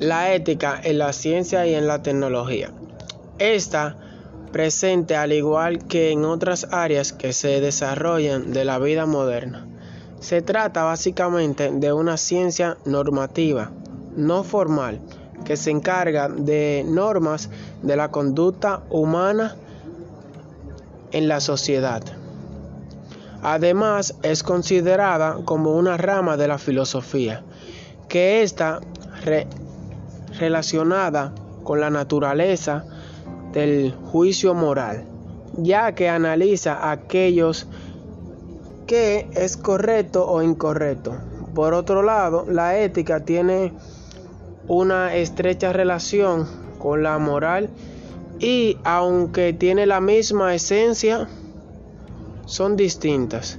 La ética en la ciencia y en la tecnología. Esta presente al igual que en otras áreas que se desarrollan de la vida moderna. Se trata básicamente de una ciencia normativa, no formal, que se encarga de normas de la conducta humana en la sociedad. Además, es considerada como una rama de la filosofía, que está relacionada con la naturaleza del juicio moral, ya que analiza aquellos que es correcto o incorrecto. Por otro lado, la ética tiene una estrecha relación con la moral y aunque tiene la misma esencia, son distintas.